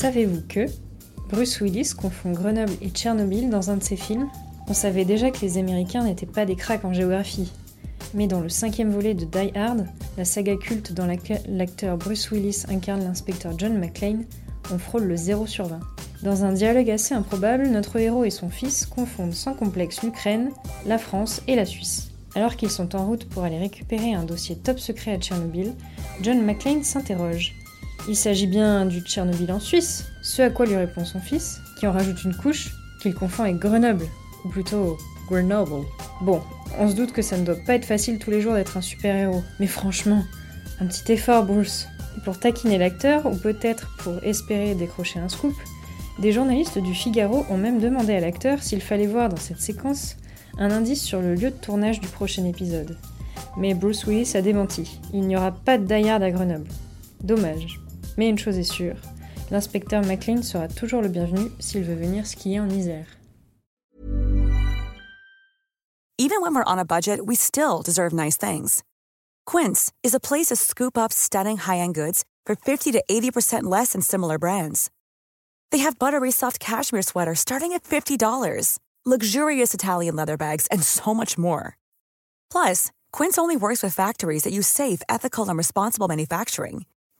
Savez-vous que Bruce Willis confond Grenoble et Tchernobyl dans un de ses films? On savait déjà que les Américains n'étaient pas des cracks en géographie. Mais dans le cinquième volet de Die Hard, la saga culte dans laquelle l'acteur Bruce Willis incarne l'inspecteur John McClane, on frôle le 0 sur 20. Dans un dialogue assez improbable, notre héros et son fils confondent sans complexe l'Ukraine, la France et la Suisse. Alors qu'ils sont en route pour aller récupérer un dossier top secret à Tchernobyl, John McClane s'interroge. Il s'agit bien du Tchernobyl en Suisse, ce à quoi lui répond son fils, qui en rajoute une couche qu'il confond avec Grenoble, ou plutôt Grenoble. Bon, on se doute que ça ne doit pas être facile tous les jours d'être un super-héros, mais franchement, un petit effort, Bruce. pour taquiner l'acteur, ou peut-être pour espérer décrocher un scoop, des journalistes du Figaro ont même demandé à l'acteur s'il fallait voir dans cette séquence un indice sur le lieu de tournage du prochain épisode. Mais Bruce Willis a démenti, il n'y aura pas de die à Grenoble. Dommage. Mais une chose est sûre, l'inspecteur McLean sera toujours le bienvenu s'il veut venir skier en Isère. Even when we're on a budget, we still deserve nice things. Quince is a place to scoop up stunning high-end goods for 50 to 80% less than similar brands. They have buttery soft cashmere sweaters starting at $50, luxurious Italian leather bags, and so much more. Plus, Quince only works with factories that use safe, ethical, and responsible manufacturing.